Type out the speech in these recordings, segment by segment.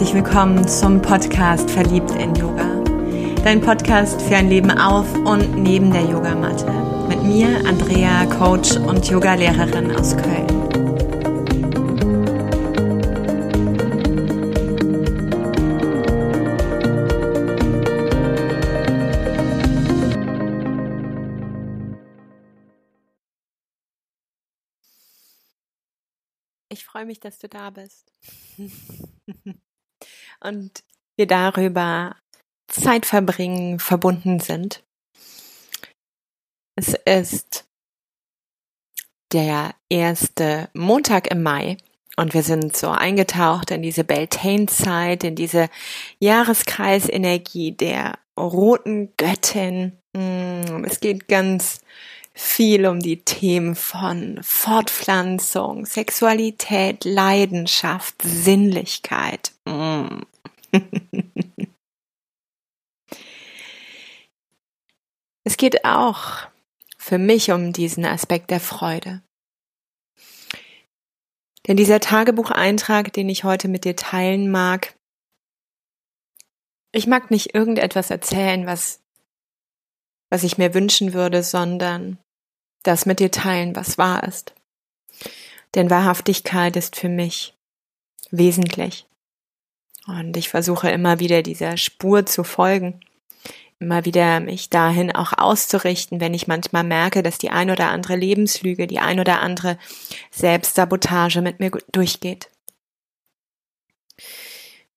herzlich willkommen zum Podcast Verliebt in Yoga. Dein Podcast für ein Leben auf und neben der Yogamatte. Mit mir, Andrea, Coach und Yogalehrerin aus Köln. Ich freue mich, dass du da bist. und wir darüber Zeit verbringen, verbunden sind. Es ist der erste Montag im Mai und wir sind so eingetaucht in diese Beltane-Zeit, in diese Jahreskreisenergie der roten Göttin. Mm, es geht ganz viel um die Themen von Fortpflanzung, Sexualität, Leidenschaft, Sinnlichkeit. Mm. es geht auch für mich um diesen Aspekt der Freude. Denn dieser Tagebucheintrag, den ich heute mit dir teilen mag, ich mag nicht irgendetwas erzählen, was, was ich mir wünschen würde, sondern das mit dir teilen, was wahr ist. Denn Wahrhaftigkeit ist für mich wesentlich. Und ich versuche immer wieder dieser Spur zu folgen, immer wieder mich dahin auch auszurichten, wenn ich manchmal merke, dass die ein oder andere Lebenslüge, die ein oder andere Selbstsabotage mit mir durchgeht.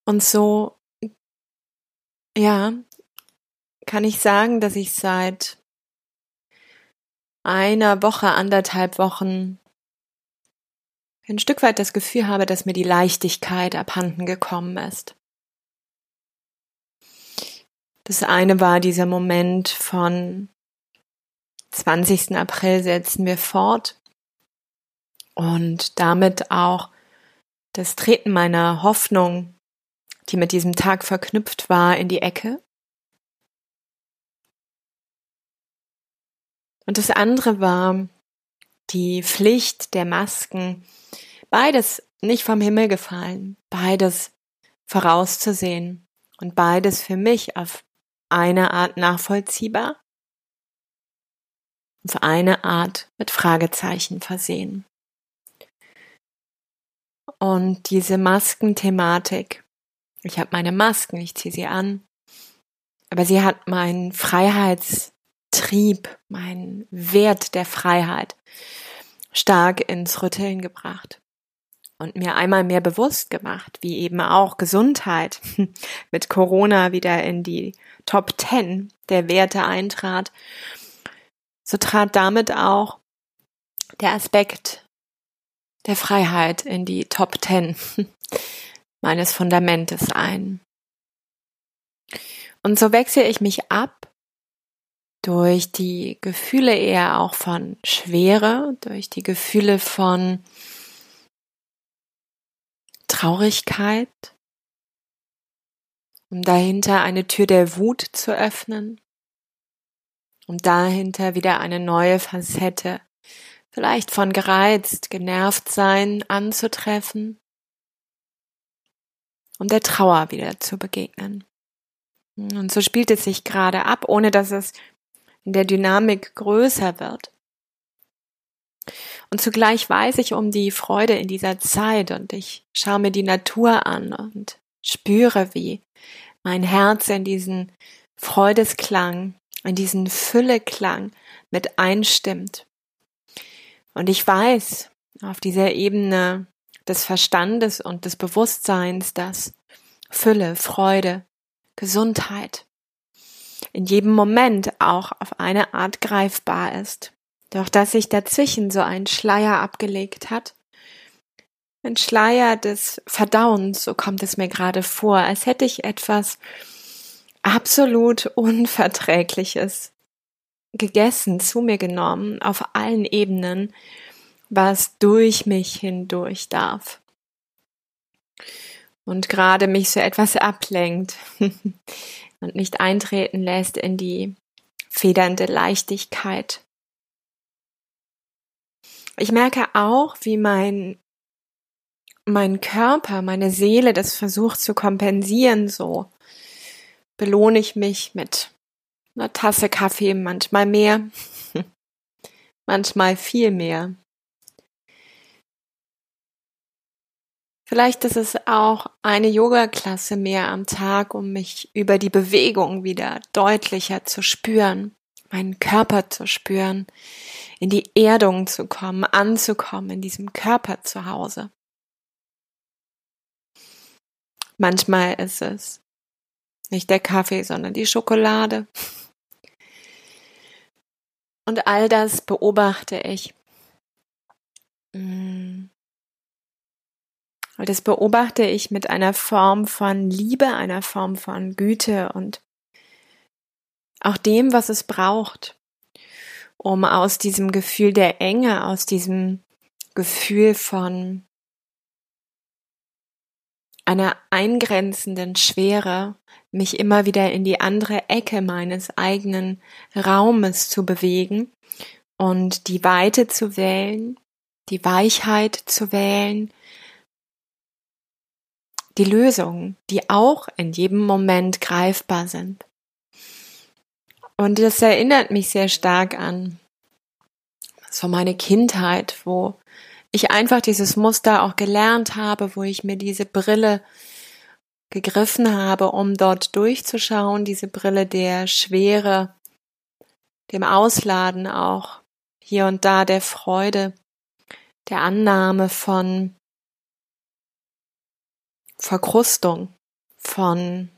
Und so, ja, kann ich sagen, dass ich seit einer Woche, anderthalb Wochen ein Stück weit das Gefühl habe, dass mir die Leichtigkeit abhanden gekommen ist. Das eine war dieser Moment von 20. April setzen wir fort und damit auch das Treten meiner Hoffnung, die mit diesem Tag verknüpft war, in die Ecke. Und das andere war die Pflicht der Masken, beides nicht vom Himmel gefallen, beides vorauszusehen und beides für mich auf eine Art nachvollziehbar, auf eine Art mit Fragezeichen versehen. Und diese Maskenthematik, ich habe meine Masken, ich ziehe sie an, aber sie hat meinen Freiheits Trieb, mein Wert der Freiheit stark ins Rütteln gebracht und mir einmal mehr bewusst gemacht, wie eben auch Gesundheit mit Corona wieder in die Top Ten der Werte eintrat. So trat damit auch der Aspekt der Freiheit in die Top Ten meines Fundamentes ein. Und so wechsle ich mich ab durch die Gefühle eher auch von Schwere, durch die Gefühle von Traurigkeit, um dahinter eine Tür der Wut zu öffnen, um dahinter wieder eine neue Facette, vielleicht von gereizt, genervt sein anzutreffen, um der Trauer wieder zu begegnen. Und so spielt es sich gerade ab, ohne dass es in der Dynamik größer wird. Und zugleich weiß ich um die Freude in dieser Zeit und ich schaue mir die Natur an und spüre, wie mein Herz in diesen Freudesklang, in diesen Fülleklang mit einstimmt. Und ich weiß auf dieser Ebene des Verstandes und des Bewusstseins, dass Fülle, Freude, Gesundheit in jedem Moment auch auf eine Art greifbar ist. Doch dass sich dazwischen so ein Schleier abgelegt hat, ein Schleier des Verdauens, so kommt es mir gerade vor, als hätte ich etwas absolut Unverträgliches gegessen, zu mir genommen, auf allen Ebenen, was durch mich hindurch darf. Und gerade mich so etwas ablenkt. und nicht eintreten lässt in die federnde Leichtigkeit. Ich merke auch, wie mein mein Körper, meine Seele das versucht zu kompensieren, so belohne ich mich mit einer Tasse Kaffee, manchmal mehr, manchmal viel mehr. Vielleicht ist es auch eine Yoga-Klasse mehr am Tag, um mich über die Bewegung wieder deutlicher zu spüren, meinen Körper zu spüren, in die Erdung zu kommen, anzukommen in diesem Körper zu Hause. Manchmal ist es nicht der Kaffee, sondern die Schokolade. Und all das beobachte ich. Mm. Und das beobachte ich mit einer Form von Liebe, einer Form von Güte und auch dem, was es braucht, um aus diesem Gefühl der Enge, aus diesem Gefühl von einer eingrenzenden Schwere, mich immer wieder in die andere Ecke meines eigenen Raumes zu bewegen und die Weite zu wählen, die Weichheit zu wählen, die Lösungen, die auch in jedem Moment greifbar sind. Und das erinnert mich sehr stark an so meine Kindheit, wo ich einfach dieses Muster auch gelernt habe, wo ich mir diese Brille gegriffen habe, um dort durchzuschauen, diese Brille der Schwere, dem Ausladen auch hier und da der Freude, der Annahme von Verkrustung, von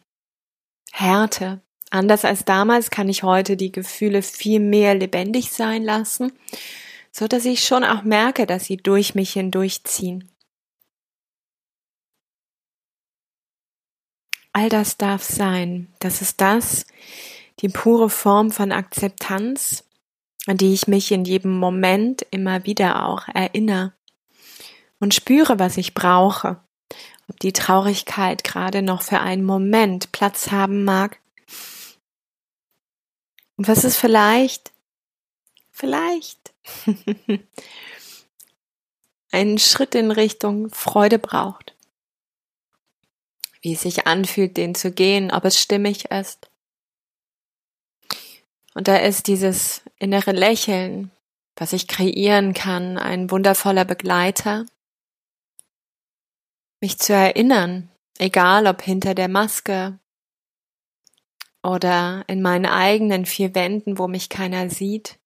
Härte. Anders als damals kann ich heute die Gefühle viel mehr lebendig sein lassen, so dass ich schon auch merke, dass sie durch mich hindurchziehen. All das darf sein. Das ist das, die pure Form von Akzeptanz, an die ich mich in jedem Moment immer wieder auch erinnere und spüre, was ich brauche ob die Traurigkeit gerade noch für einen Moment Platz haben mag. Und was es vielleicht, vielleicht einen Schritt in Richtung Freude braucht. Wie es sich anfühlt, den zu gehen, ob es stimmig ist. Und da ist dieses innere Lächeln, was ich kreieren kann, ein wundervoller Begleiter, mich zu erinnern, egal ob hinter der Maske oder in meinen eigenen vier Wänden, wo mich keiner sieht,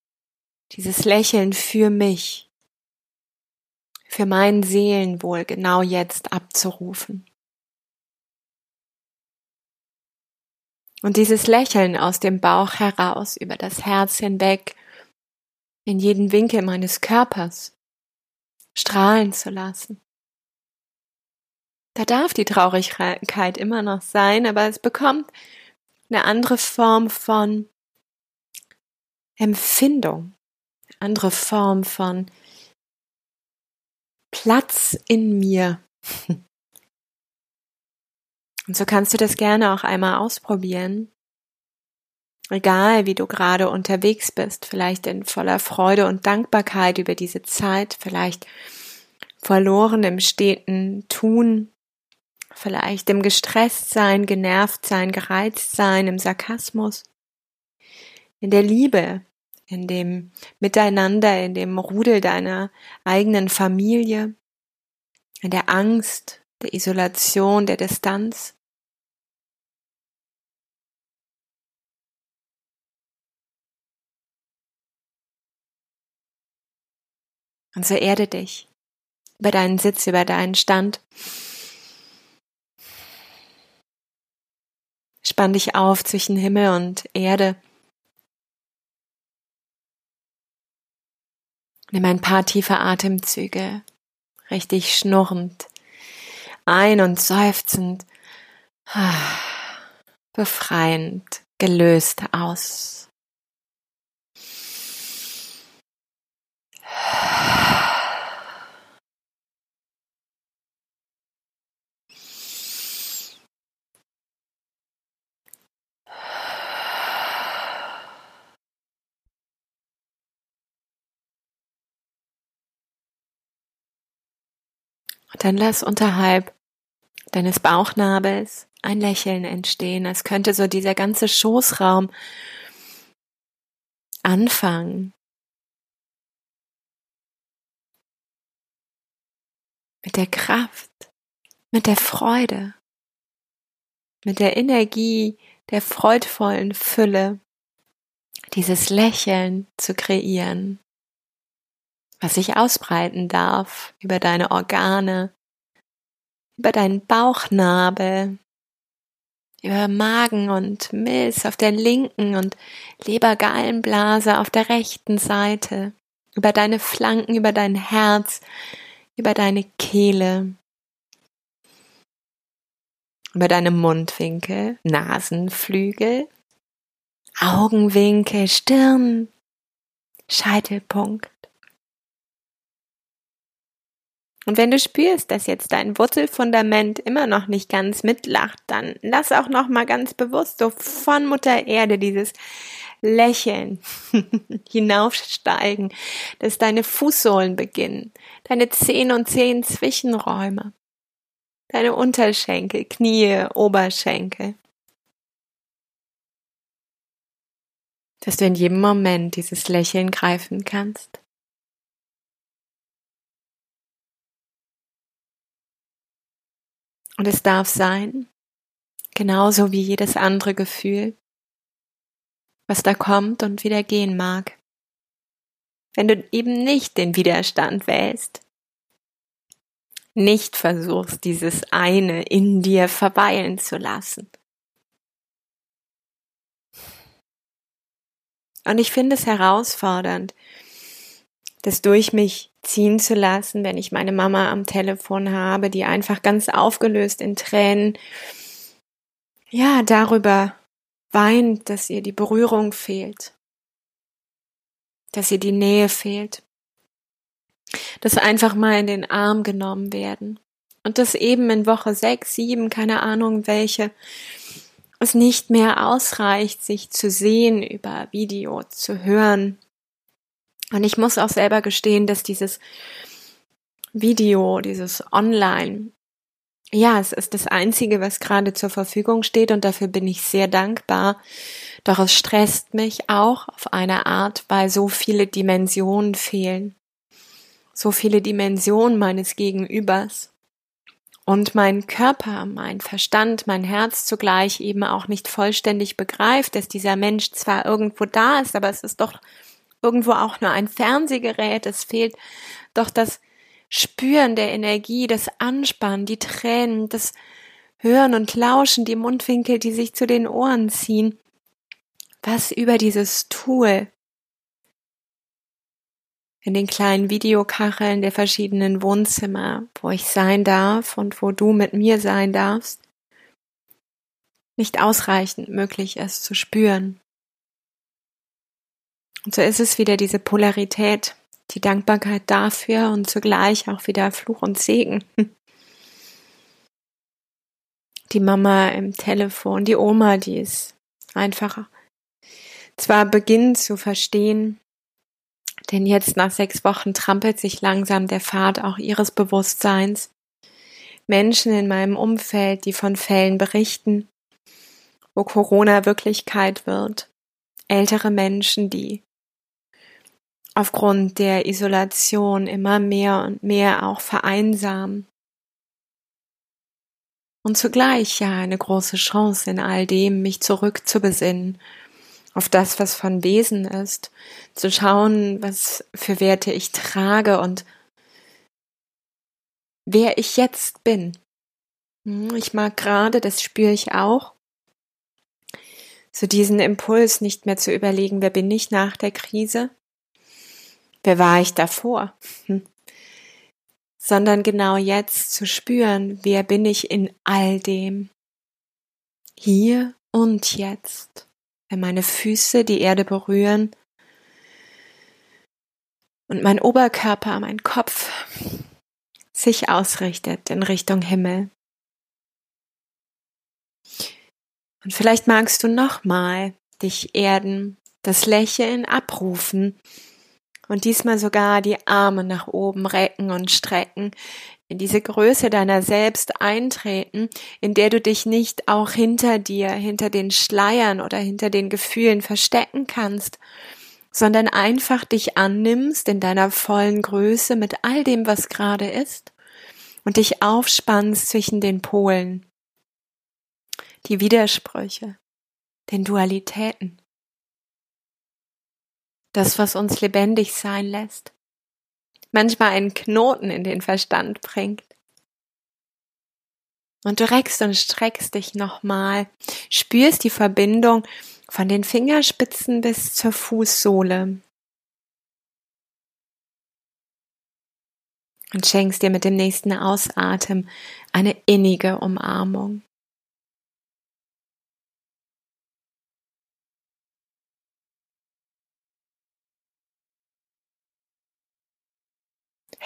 dieses Lächeln für mich, für mein Seelenwohl genau jetzt abzurufen. Und dieses Lächeln aus dem Bauch heraus, über das Herz hinweg, in jeden Winkel meines Körpers strahlen zu lassen. Da darf die Traurigkeit immer noch sein, aber es bekommt eine andere Form von Empfindung, eine andere Form von Platz in mir. Und so kannst du das gerne auch einmal ausprobieren. Egal, wie du gerade unterwegs bist, vielleicht in voller Freude und Dankbarkeit über diese Zeit, vielleicht verloren im steten Tun, vielleicht im Gestresstsein, Genervtsein, Gereiztsein, im Sarkasmus, in der Liebe, in dem Miteinander, in dem Rudel deiner eigenen Familie, in der Angst, der Isolation, der Distanz. Und so erde dich über deinen Sitz, über deinen Stand. Spann dich auf zwischen Himmel und Erde. Nimm ein paar tiefe Atemzüge, richtig schnurrend, ein- und seufzend, befreiend, gelöst aus. Und dann lass unterhalb deines Bauchnabels ein Lächeln entstehen, als könnte so dieser ganze Schoßraum anfangen. Mit der Kraft, mit der Freude, mit der Energie der freudvollen Fülle, dieses Lächeln zu kreieren, was sich ausbreiten darf über deine Organe, über deinen Bauchnabel, über Magen und Milz auf der linken und Lebergallenblase auf der rechten Seite, über deine Flanken, über dein Herz, über deine Kehle, über deine Mundwinkel, Nasenflügel, Augenwinkel, Stirn, Scheitelpunkt. Und wenn du spürst, dass jetzt dein Wurzelfundament immer noch nicht ganz mitlacht, dann lass auch noch mal ganz bewusst so von Mutter Erde dieses Lächeln hinaufsteigen, dass deine Fußsohlen beginnen, deine Zehen und Zehen Zwischenräume, deine Unterschenkel, Knie, Oberschenkel. Dass du in jedem Moment dieses Lächeln greifen kannst. Und es darf sein, genauso wie jedes andere Gefühl, was da kommt und wieder gehen mag. Wenn du eben nicht den Widerstand wählst, nicht versuchst, dieses eine in dir verweilen zu lassen. Und ich finde es herausfordernd, das durch mich ziehen zu lassen, wenn ich meine Mama am Telefon habe, die einfach ganz aufgelöst in Tränen, ja, darüber weint, dass ihr die Berührung fehlt, dass ihr die Nähe fehlt, dass einfach mal in den Arm genommen werden. Und dass eben in Woche sechs, sieben, keine Ahnung welche, es nicht mehr ausreicht, sich zu sehen über Video, zu hören, und ich muss auch selber gestehen, dass dieses Video, dieses Online, ja, es ist das Einzige, was gerade zur Verfügung steht und dafür bin ich sehr dankbar. Doch es stresst mich auch auf eine Art, weil so viele Dimensionen fehlen. So viele Dimensionen meines Gegenübers. Und mein Körper, mein Verstand, mein Herz zugleich eben auch nicht vollständig begreift, dass dieser Mensch zwar irgendwo da ist, aber es ist doch irgendwo auch nur ein Fernsehgerät, es fehlt doch das Spüren der Energie, das Anspannen, die Tränen, das Hören und Lauschen, die Mundwinkel, die sich zu den Ohren ziehen. Was über dieses Tool in den kleinen Videokacheln der verschiedenen Wohnzimmer, wo ich sein darf und wo du mit mir sein darfst, nicht ausreichend möglich ist zu spüren. Und so ist es wieder diese Polarität, die Dankbarkeit dafür und zugleich auch wieder Fluch und Segen. Die Mama im Telefon, die Oma, die ist einfacher. Zwar beginnt zu verstehen, denn jetzt nach sechs Wochen trampelt sich langsam der Pfad auch ihres Bewusstseins. Menschen in meinem Umfeld, die von Fällen berichten, wo Corona Wirklichkeit wird. Ältere Menschen, die aufgrund der Isolation immer mehr und mehr auch vereinsamen. Und zugleich ja eine große Chance in all dem, mich zurückzubesinnen auf das, was von Wesen ist, zu schauen, was für Werte ich trage und wer ich jetzt bin. Hm, ich mag gerade, das spüre ich auch, so diesen Impuls nicht mehr zu überlegen, wer bin ich nach der Krise, wer war ich davor? Hm. Sondern genau jetzt zu spüren, wer bin ich in all dem. Hier und jetzt. Wenn meine Füße die Erde berühren und mein Oberkörper, mein Kopf sich ausrichtet in Richtung Himmel. Und vielleicht magst du nochmal dich erden, das Lächeln abrufen Und diesmal sogar die Arme nach oben recken und strecken, in diese Größe deiner selbst eintreten, in der du dich nicht auch hinter dir, hinter den Schleiern oder hinter den Gefühlen verstecken kannst, sondern einfach dich annimmst in deiner vollen Größe mit all dem, was gerade ist und dich aufspannst zwischen den Polen, die Widersprüche, den Dualitäten, das, was uns lebendig sein lässt manchmal einen Knoten in den Verstand bringt. Und du reckst und streckst dich nochmal, spürst die Verbindung von den Fingerspitzen bis zur Fußsohle. Und schenkst dir mit dem nächsten Ausatmen eine innige Umarmung.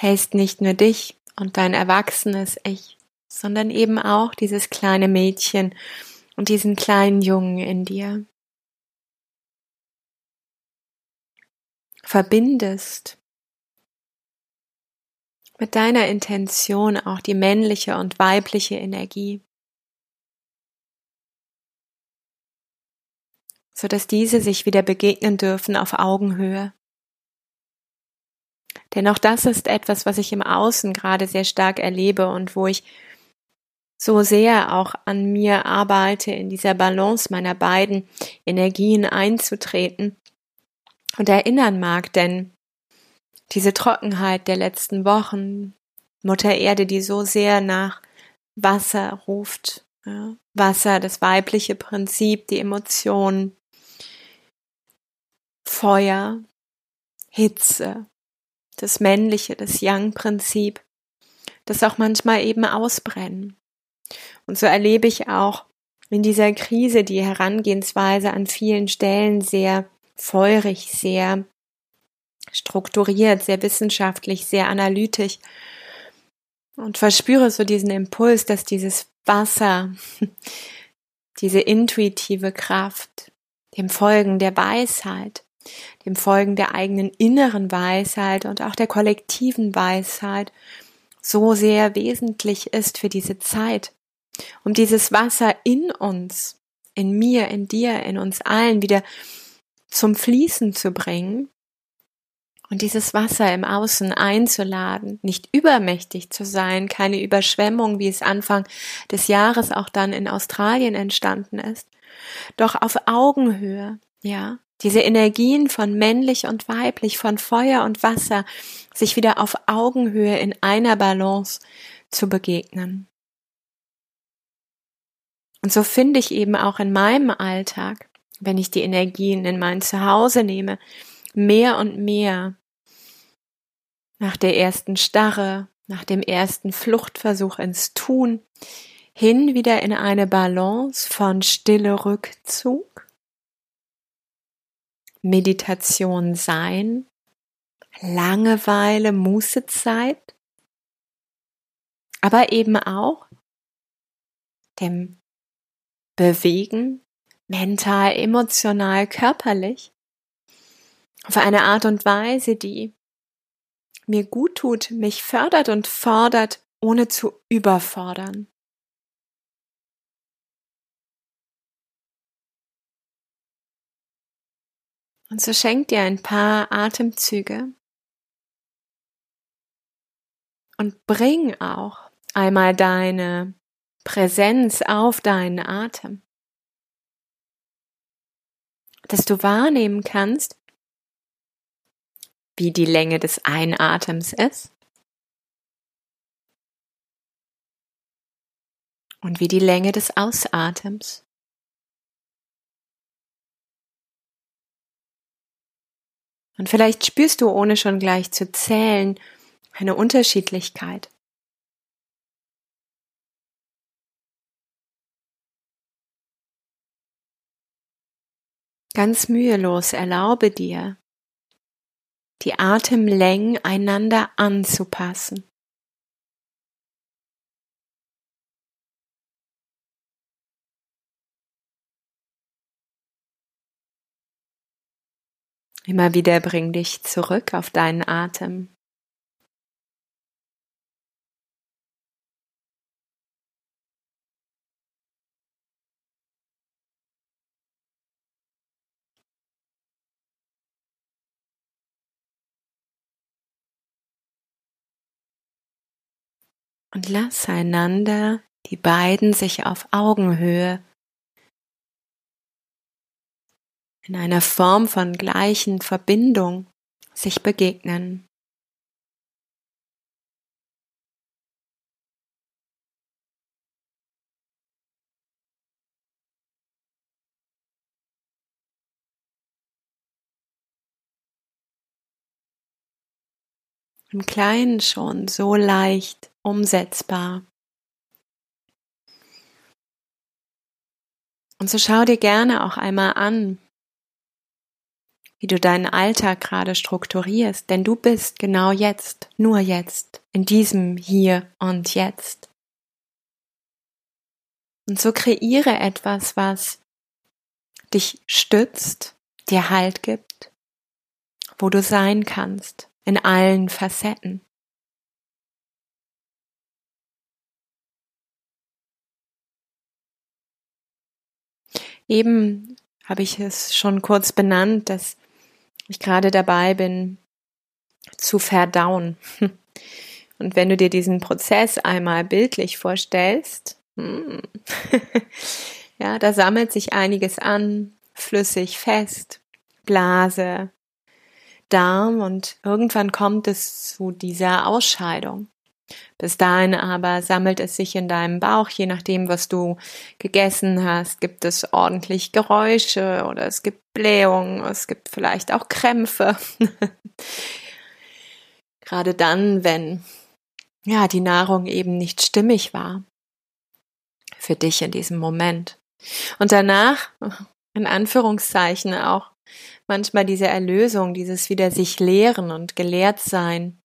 Hältst nicht nur dich und dein erwachsenes Ich, sondern eben auch dieses kleine Mädchen und diesen kleinen Jungen in dir. Verbindest mit deiner Intention auch die männliche und weibliche Energie, so dass diese sich wieder begegnen dürfen auf Augenhöhe. Denn auch das ist etwas, was ich im Außen gerade sehr stark erlebe und wo ich so sehr auch an mir arbeite, in dieser Balance meiner beiden Energien einzutreten und erinnern mag, denn diese Trockenheit der letzten Wochen, Mutter Erde, die so sehr nach Wasser ruft, Wasser, das weibliche Prinzip, die Emotionen, Feuer, Hitze, das männliche, das Yang-Prinzip, das auch manchmal eben ausbrennen. Und so erlebe ich auch in dieser Krise die Herangehensweise an vielen Stellen sehr feurig, sehr strukturiert, sehr wissenschaftlich, sehr analytisch und verspüre so diesen Impuls, dass dieses Wasser, diese intuitive Kraft, dem Folgen der Weisheit, dem Folgen der eigenen inneren Weisheit und auch der kollektiven Weisheit so sehr wesentlich ist für diese Zeit, um dieses Wasser in uns, in mir, in dir, in uns allen wieder zum Fließen zu bringen und dieses Wasser im Außen einzuladen, nicht übermächtig zu sein, keine Überschwemmung, wie es Anfang des Jahres auch dann in Australien entstanden ist, doch auf Augenhöhe, ja, diese Energien von männlich und weiblich, von Feuer und Wasser, sich wieder auf Augenhöhe in einer Balance zu begegnen. Und so finde ich eben auch in meinem Alltag, wenn ich die Energien in mein Zuhause nehme, mehr und mehr nach der ersten Starre, nach dem ersten Fluchtversuch ins Tun, hin wieder in eine Balance von stille Rückzug Meditation sein, Langeweile, Mußezeit, aber eben auch dem Bewegen, mental, emotional, körperlich, auf eine Art und Weise, die mir gut tut, mich fördert und fordert, ohne zu überfordern. Und so schenk dir ein paar Atemzüge. Und bring auch einmal deine Präsenz auf deinen Atem, dass du wahrnehmen kannst, wie die Länge des Einatems ist. Und wie die Länge des Ausatems. Und vielleicht spürst du, ohne schon gleich zu zählen, eine Unterschiedlichkeit. Ganz mühelos erlaube dir, die Atemlängen einander anzupassen. Immer wieder bring dich zurück auf deinen Atem. Und lass einander die beiden sich auf Augenhöhe in einer Form von gleichen Verbindung sich begegnen. Im Kleinen schon so leicht umsetzbar. Und so schau dir gerne auch einmal an, wie du deinen Alltag gerade strukturierst, denn du bist genau jetzt, nur jetzt, in diesem Hier und Jetzt. Und so kreiere etwas, was dich stützt, dir Halt gibt, wo du sein kannst, in allen Facetten. Eben habe ich es schon kurz benannt, dass ich gerade dabei bin zu verdauen. Und wenn du dir diesen Prozess einmal bildlich vorstellst, hm, ja, da sammelt sich einiges an, flüssig, fest, Blase, Darm und irgendwann kommt es zu dieser Ausscheidung. Bis dahin aber sammelt es sich in deinem Bauch, je nachdem, was du gegessen hast, gibt es ordentlich Geräusche oder es gibt Blähungen, es gibt vielleicht auch Krämpfe. Gerade dann, wenn ja, die Nahrung eben nicht stimmig war für dich in diesem Moment. Und danach, in Anführungszeichen, auch manchmal diese Erlösung, dieses wieder sich lehren und gelehrt sein,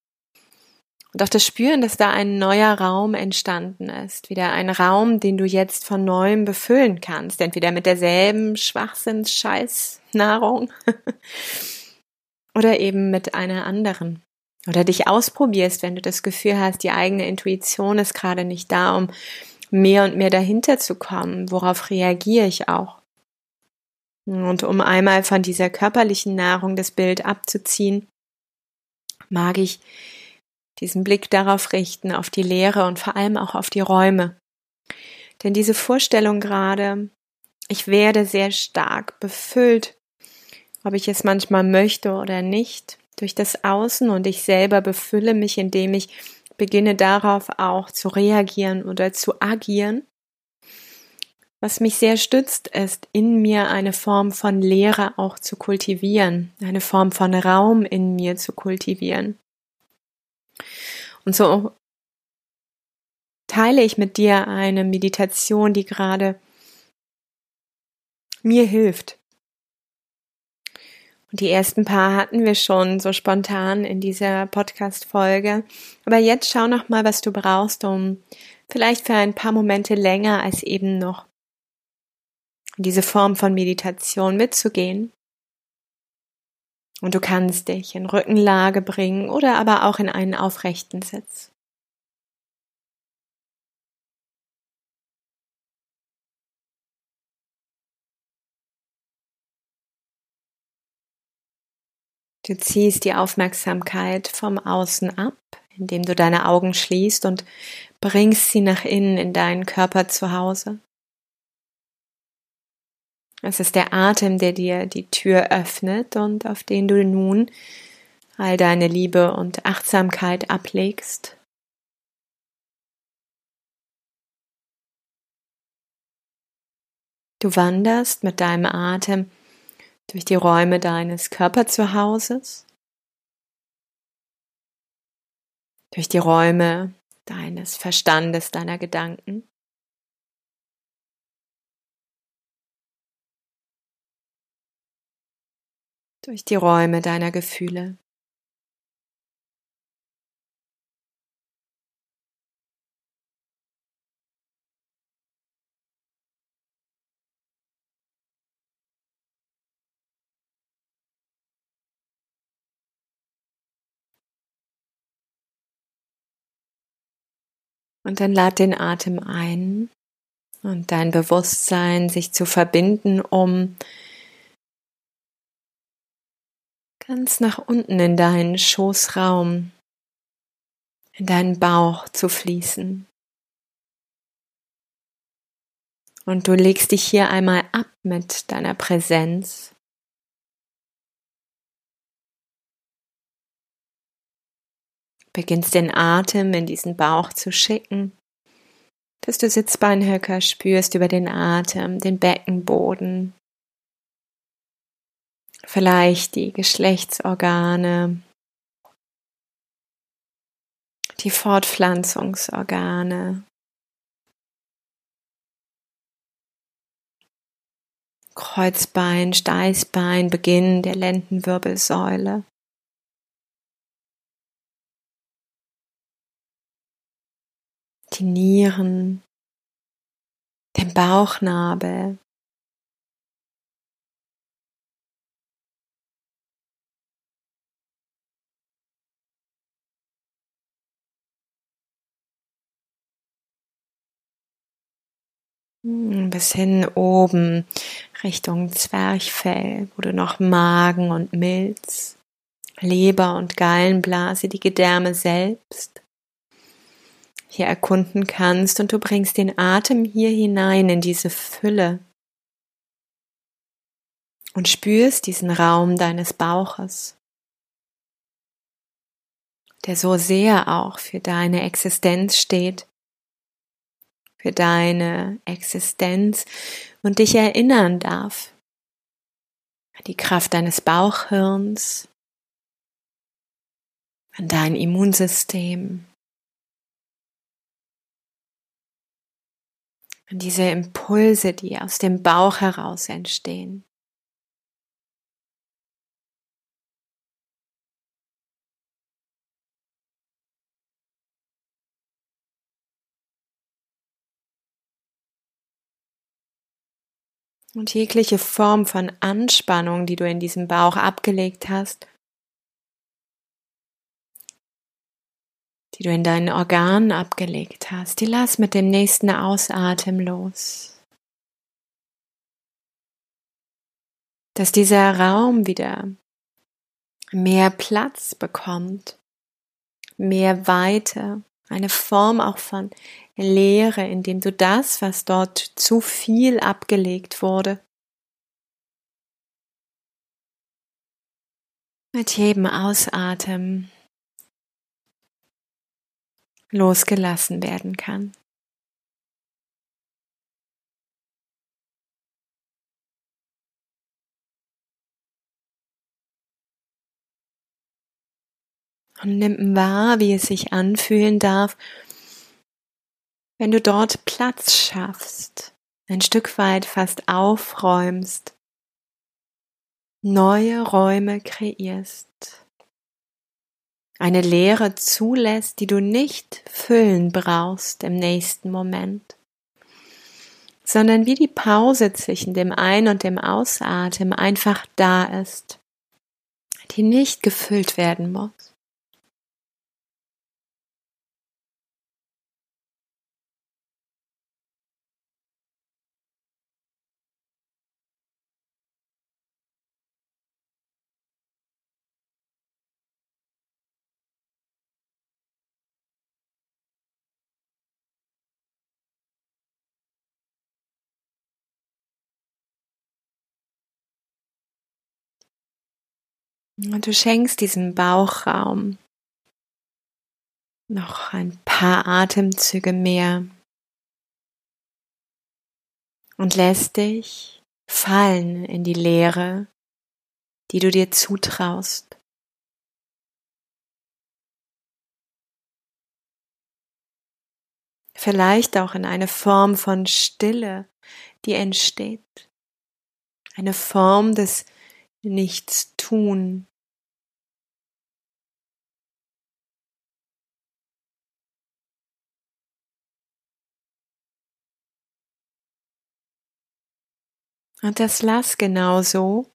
und auch das Spüren, dass da ein neuer Raum entstanden ist. Wieder ein Raum, den du jetzt von neuem befüllen kannst. Entweder mit derselben Schwachsinns-Scheiß-Nahrung oder eben mit einer anderen. Oder dich ausprobierst, wenn du das Gefühl hast, die eigene Intuition ist gerade nicht da, um mehr und mehr dahinter zu kommen. Worauf reagiere ich auch? Und um einmal von dieser körperlichen Nahrung das Bild abzuziehen, mag ich diesen Blick darauf richten, auf die Leere und vor allem auch auf die Räume. Denn diese Vorstellung gerade, ich werde sehr stark befüllt, ob ich es manchmal möchte oder nicht, durch das Außen und ich selber befülle mich, indem ich beginne darauf auch zu reagieren oder zu agieren. Was mich sehr stützt, ist in mir eine Form von Leere auch zu kultivieren, eine Form von Raum in mir zu kultivieren. Und so teile ich mit dir eine Meditation, die gerade mir hilft. Und die ersten paar hatten wir schon so spontan in dieser Podcast-Folge. Aber jetzt schau noch mal, was du brauchst, um vielleicht für ein paar Momente länger als eben noch in diese Form von Meditation mitzugehen. Und du kannst dich in Rückenlage bringen oder aber auch in einen aufrechten Sitz. Du ziehst die Aufmerksamkeit vom Außen ab, indem du deine Augen schließt und bringst sie nach innen in deinen Körper zu Hause. Es ist der Atem, der dir die Tür öffnet und auf den du nun all deine Liebe und Achtsamkeit ablegst. Du wanderst mit deinem Atem durch die Räume deines Körperzuhauses, durch die Räume deines Verstandes, deiner Gedanken. durch die Räume deiner Gefühle. Und dann lad den Atem ein und dein Bewusstsein sich zu verbinden, um ganz nach unten in deinen Schoßraum, in deinen Bauch zu fließen. Und du legst dich hier einmal ab mit deiner Präsenz. Beginnst den Atem in diesen Bauch zu schicken, dass du Sitzbeinhöcker spürst über den Atem, den Beckenboden, vielleicht die Geschlechtsorgane, die Fortpflanzungsorgane, Kreuzbein, Steißbein, Beginn der Lendenwirbelsäule. Die Nieren, den Bauchnabel, bis hin oben Richtung Zwerchfell, wo du noch Magen und Milz, Leber und Gallenblase, die Gedärme selbst hier erkunden kannst. Und du bringst den Atem hier hinein in diese Fülle und spürst diesen Raum deines Bauches, der so sehr auch für deine Existenz steht für deine Existenz und dich erinnern darf. Die Kraft deines Bauchhirns, an dein Immunsystem, an diese Impulse, die aus dem Bauch heraus entstehen. Und jegliche Form von Anspannung, die du in diesem Bauch abgelegt hast, die du in deinen Organen abgelegt hast, die lass mit dem nächsten Ausatmen los. Dass dieser Raum wieder mehr Platz bekommt, mehr Weite, eine Form auch von Leere, indem du das, was dort zu viel abgelegt wurde, mit jedem Ausatmen losgelassen werden kann. Und nimm wahr, wie es sich anfühlen darf, wenn du dort Platz schaffst, ein Stück weit fast aufräumst, neue Räume kreierst, eine Leere zulässt, die du nicht füllen brauchst im nächsten Moment, sondern wie die Pause zwischen dem Ein- und dem Ausatmen einfach da ist, die nicht gefüllt werden muss. Und du schenkst diesem Bauchraum noch ein paar Atemzüge mehr und lässt dich fallen in die Leere, die du dir zutraust. Vielleicht auch in eine Form von Stille, die entsteht. Eine Form des Nichtstun. Und das lass genauso,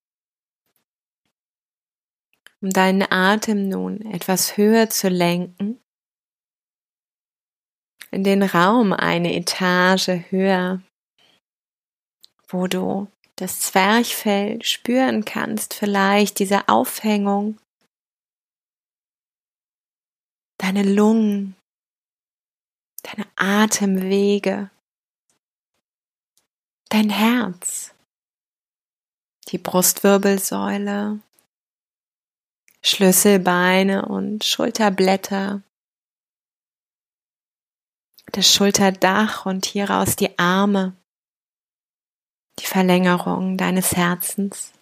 um deinen Atem nun etwas höher zu lenken. in den Raum eine Etage höher, wo du das Zwerchfell spüren kannst, vielleicht diese Aufhängung, deine Lungen, deine Atemwege, dein Herz, die Brustwirbelsäule, Schlüsselbeine und Schulterblätter, das Schulterdach und hieraus die Arme, die Verlängerung deines Herzens.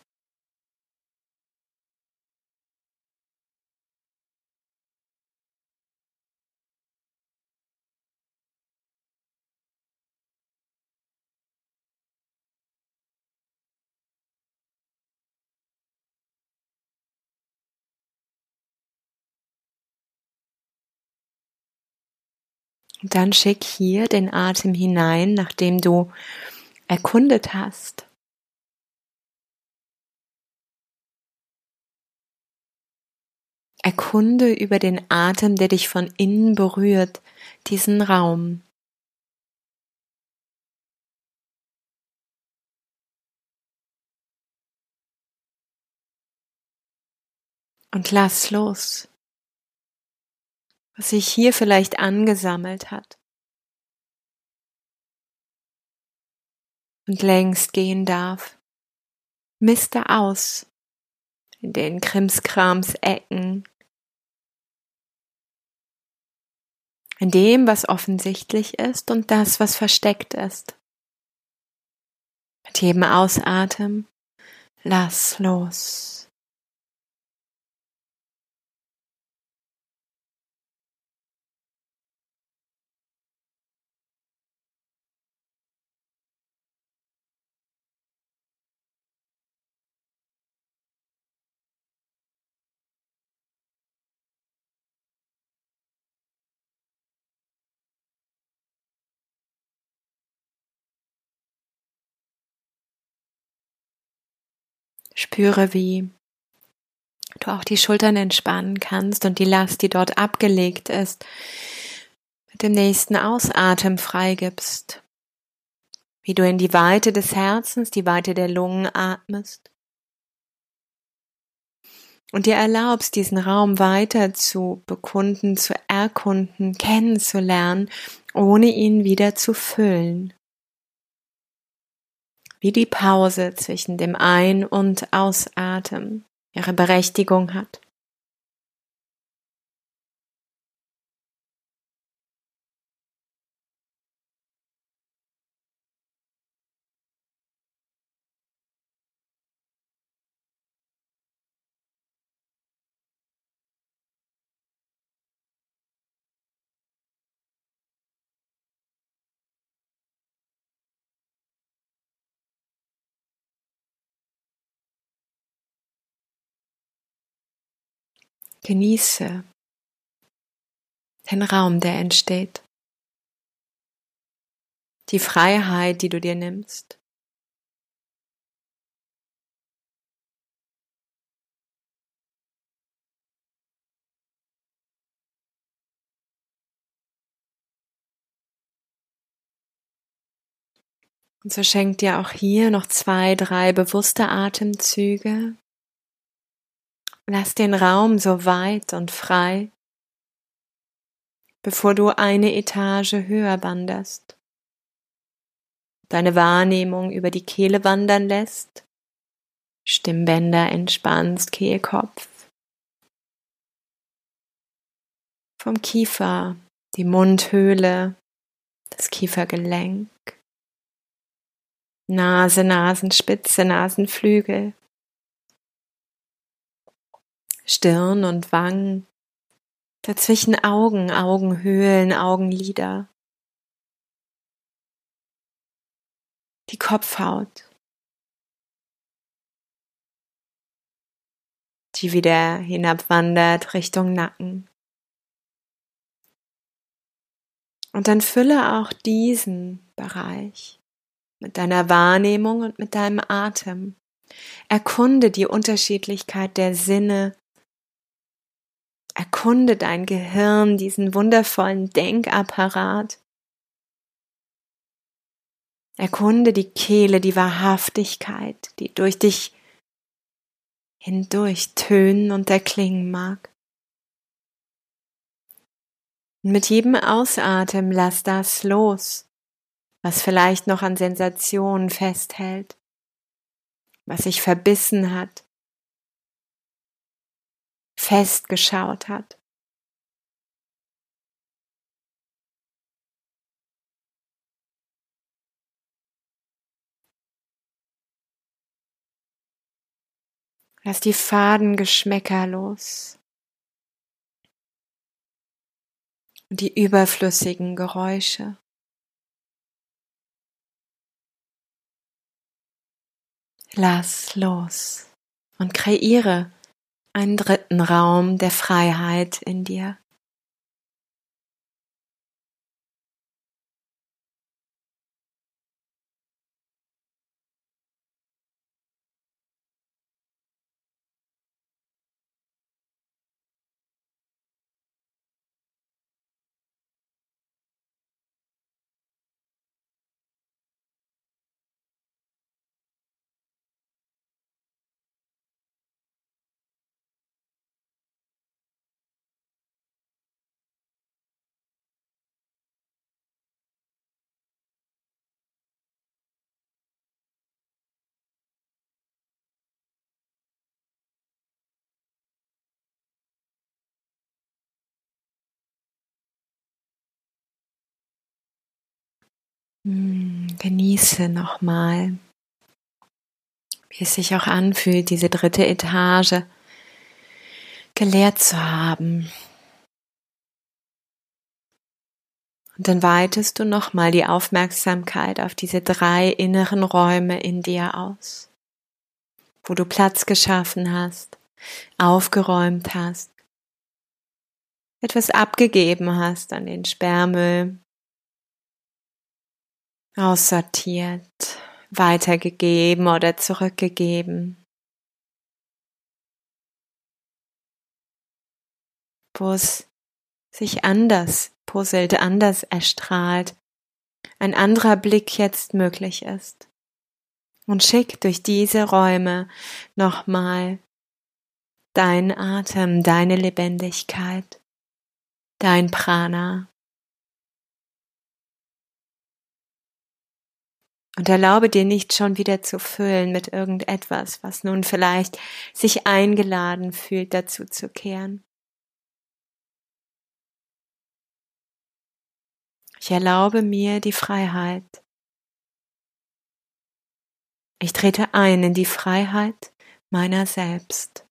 Und dann schick hier den Atem hinein, nachdem du erkundet hast. Erkunde über den Atem, der dich von innen berührt, diesen Raum. Und lass los was sich hier vielleicht angesammelt hat und längst gehen darf. Miste aus in den Krimskrams Ecken, in dem, was offensichtlich ist und das, was versteckt ist. Mit jedem Ausatmen lass los. Spüre, wie du auch die Schultern entspannen kannst und die Last, die dort abgelegt ist, mit dem nächsten Ausatmen freigibst. Wie du in die Weite des Herzens, die Weite der Lungen atmest. Und dir erlaubst, diesen Raum weiter zu bekunden, zu erkunden, kennenzulernen, ohne ihn wieder zu füllen wie die Pause zwischen dem Ein- und Ausatmen ihre Berechtigung hat. Genieße den Raum, der entsteht. Die Freiheit, die du dir nimmst. Und so schenkt dir auch hier noch zwei, drei bewusste Atemzüge Lass den Raum so weit und frei, bevor du eine Etage höher wanderst. Deine Wahrnehmung über die Kehle wandern lässt, Stimmbänder entspannst, Kehlkopf. Vom Kiefer, die Mundhöhle, das Kiefergelenk, Nase, Nasenspitze, Nasenflügel, Stirn und Wangen, dazwischen Augen, Augenhöhlen, Augenlider, die Kopfhaut, die wieder hinabwandert Richtung Nacken. Und dann fülle auch diesen Bereich mit deiner Wahrnehmung und mit deinem Atem. Erkunde die Unterschiedlichkeit der Sinne Erkunde dein Gehirn, diesen wundervollen Denkapparat. Erkunde die Kehle, die Wahrhaftigkeit, die durch dich hindurch tönen und erklingen mag. Und mit jedem Ausatmen lass das los, was vielleicht noch an Sensationen festhält, was sich verbissen hat, festgeschaut hat. Lass die faden Geschmäcker los und die überflüssigen Geräusche. Lass los und kreiere einen dritten Raum der Freiheit in dir. Genieße nochmal, wie es sich auch anfühlt, diese dritte Etage geleert zu haben. Und dann weitest du nochmal die Aufmerksamkeit auf diese drei inneren Räume in dir aus, wo du Platz geschaffen hast, aufgeräumt hast, etwas abgegeben hast an den Sperrmüll, aussortiert, weitergegeben oder zurückgegeben. Wo es sich anders puzzelt, anders erstrahlt, ein anderer Blick jetzt möglich ist. Und schick durch diese Räume nochmal dein Atem, deine Lebendigkeit, dein Prana, Und erlaube dir nicht schon wieder zu füllen mit irgendetwas, was nun vielleicht sich eingeladen fühlt, dazu zu kehren. Ich erlaube mir die Freiheit. Ich trete ein in die Freiheit meiner selbst.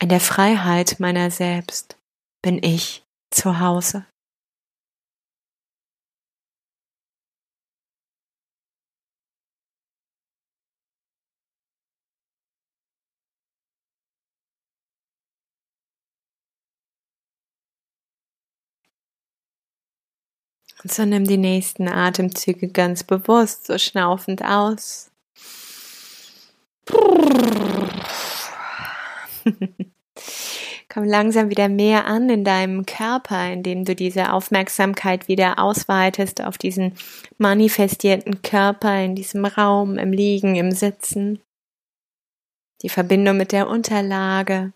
In der Freiheit meiner selbst bin ich zu Hause. So nimm die nächsten Atemzüge ganz bewusst, so schnaufend aus. Komm langsam wieder mehr an in deinem Körper, indem du diese Aufmerksamkeit wieder ausweitest auf diesen manifestierten Körper in diesem Raum, im Liegen, im Sitzen. Die Verbindung mit der Unterlage.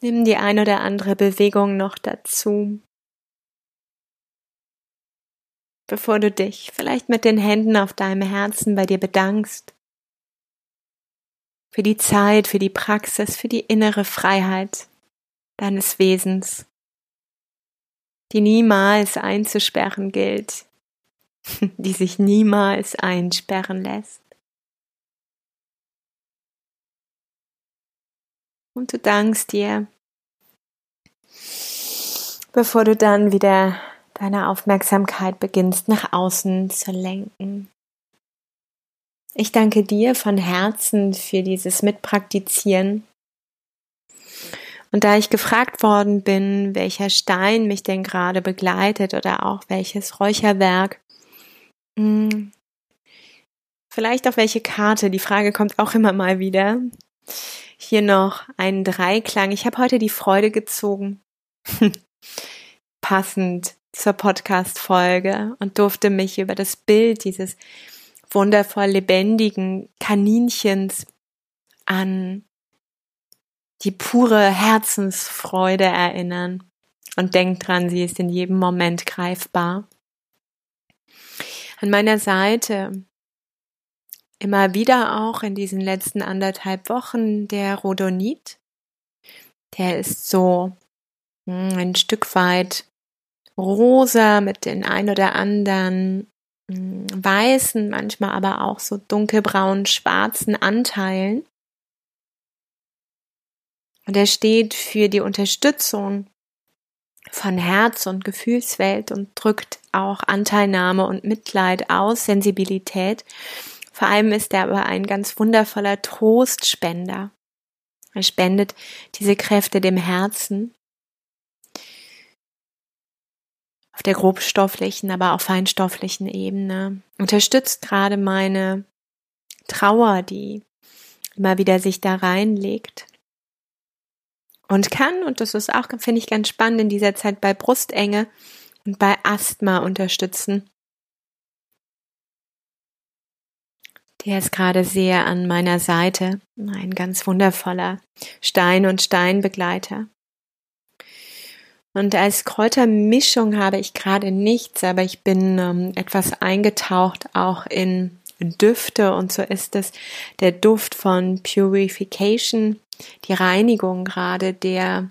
Nimm die ein oder andere Bewegung noch dazu bevor du dich vielleicht mit den Händen auf deinem Herzen bei dir bedankst. Für die Zeit, für die Praxis, für die innere Freiheit deines Wesens, die niemals einzusperren gilt, die sich niemals einsperren lässt. Und du dankst dir, bevor du dann wieder deine Aufmerksamkeit beginnst nach außen zu lenken. Ich danke dir von Herzen für dieses Mitpraktizieren. Und da ich gefragt worden bin, welcher Stein mich denn gerade begleitet oder auch welches Räucherwerk, hm, vielleicht auf welche Karte. Die Frage kommt auch immer mal wieder. Hier noch ein Dreiklang. Ich habe heute die Freude gezogen. Passend zur Podcast-Folge und durfte mich über das Bild dieses wundervoll lebendigen Kaninchens an die pure Herzensfreude erinnern. Und denkt dran, sie ist in jedem Moment greifbar. An meiner Seite immer wieder auch in diesen letzten anderthalb Wochen der Rhodonit. Der ist so hm, ein Stück weit rosa mit den ein oder anderen hm, weißen, manchmal aber auch so dunkelbraun schwarzen Anteilen. Und er steht für die Unterstützung von Herz und Gefühlswelt und drückt auch Anteilnahme und Mitleid aus, Sensibilität. Vor allem ist er aber ein ganz wundervoller Trostspender. Er spendet diese Kräfte dem Herzen. Auf der grobstofflichen, aber auch feinstofflichen Ebene. Unterstützt gerade meine Trauer, die immer wieder sich da reinlegt und kann, und das ist auch, finde ich, ganz spannend in dieser Zeit bei Brustenge und bei Asthma unterstützen. Der ist gerade sehr an meiner Seite, ein ganz wundervoller Stein- und Steinbegleiter. Und als Kräutermischung habe ich gerade nichts, aber ich bin ähm, etwas eingetaucht auch in Düfte und so ist es der Duft von Purification die Reinigung gerade, der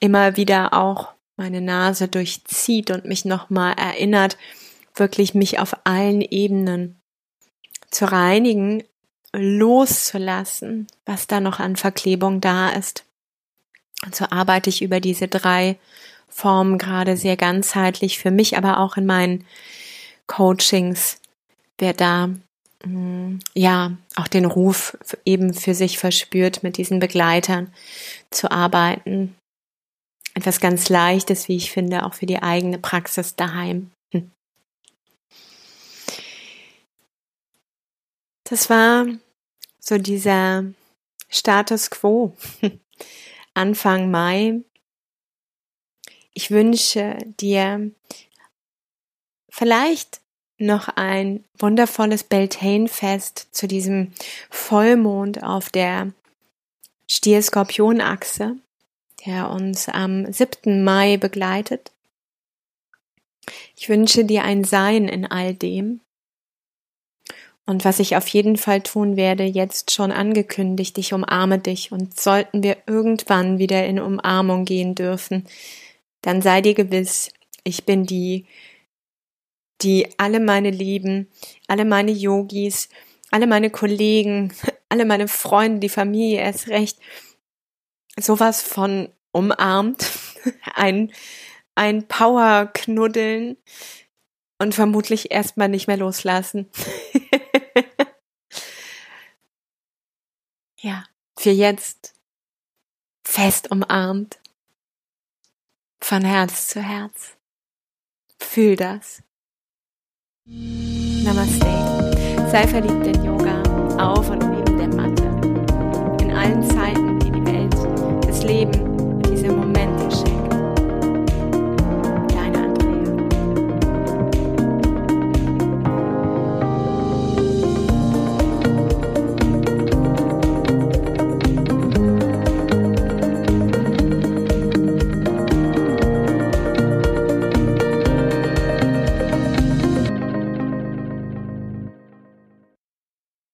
immer wieder auch meine Nase durchzieht und mich nochmal erinnert, wirklich mich auf allen Ebenen zu reinigen, loszulassen, was da noch an Verklebung da ist. Und so arbeite ich über diese drei Formen gerade sehr ganzheitlich für mich, aber auch in meinen Coachings, wer da Mm, ja, auch den Ruf eben für sich verspürt, mit diesen Begleitern zu arbeiten. Etwas ganz Leichtes, wie ich finde, auch für die eigene Praxis daheim. Hm. Das war so dieser Status quo Anfang Mai. Ich wünsche dir vielleicht noch ein wundervolles Beltane-Fest zu diesem Vollmond auf der Stier-Skorpion-Achse, der uns am 7. Mai begleitet. Ich wünsche dir ein Sein in all dem. Und was ich auf jeden Fall tun werde, jetzt schon angekündigt, ich umarme dich. Und sollten wir irgendwann wieder in Umarmung gehen dürfen, dann sei dir gewiss, ich bin die, die alle meine Lieben, alle meine Yogis, alle meine Kollegen, alle meine Freunde, die Familie erst recht, sowas von umarmt, ein, ein Power-Knuddeln und vermutlich erstmal nicht mehr loslassen. ja, für jetzt fest umarmt, von Herz zu Herz. Fühl das. Namaste. Sei verliebt in Yoga, auf und neben der Matte. In allen Zeiten, die die Welt, das Leben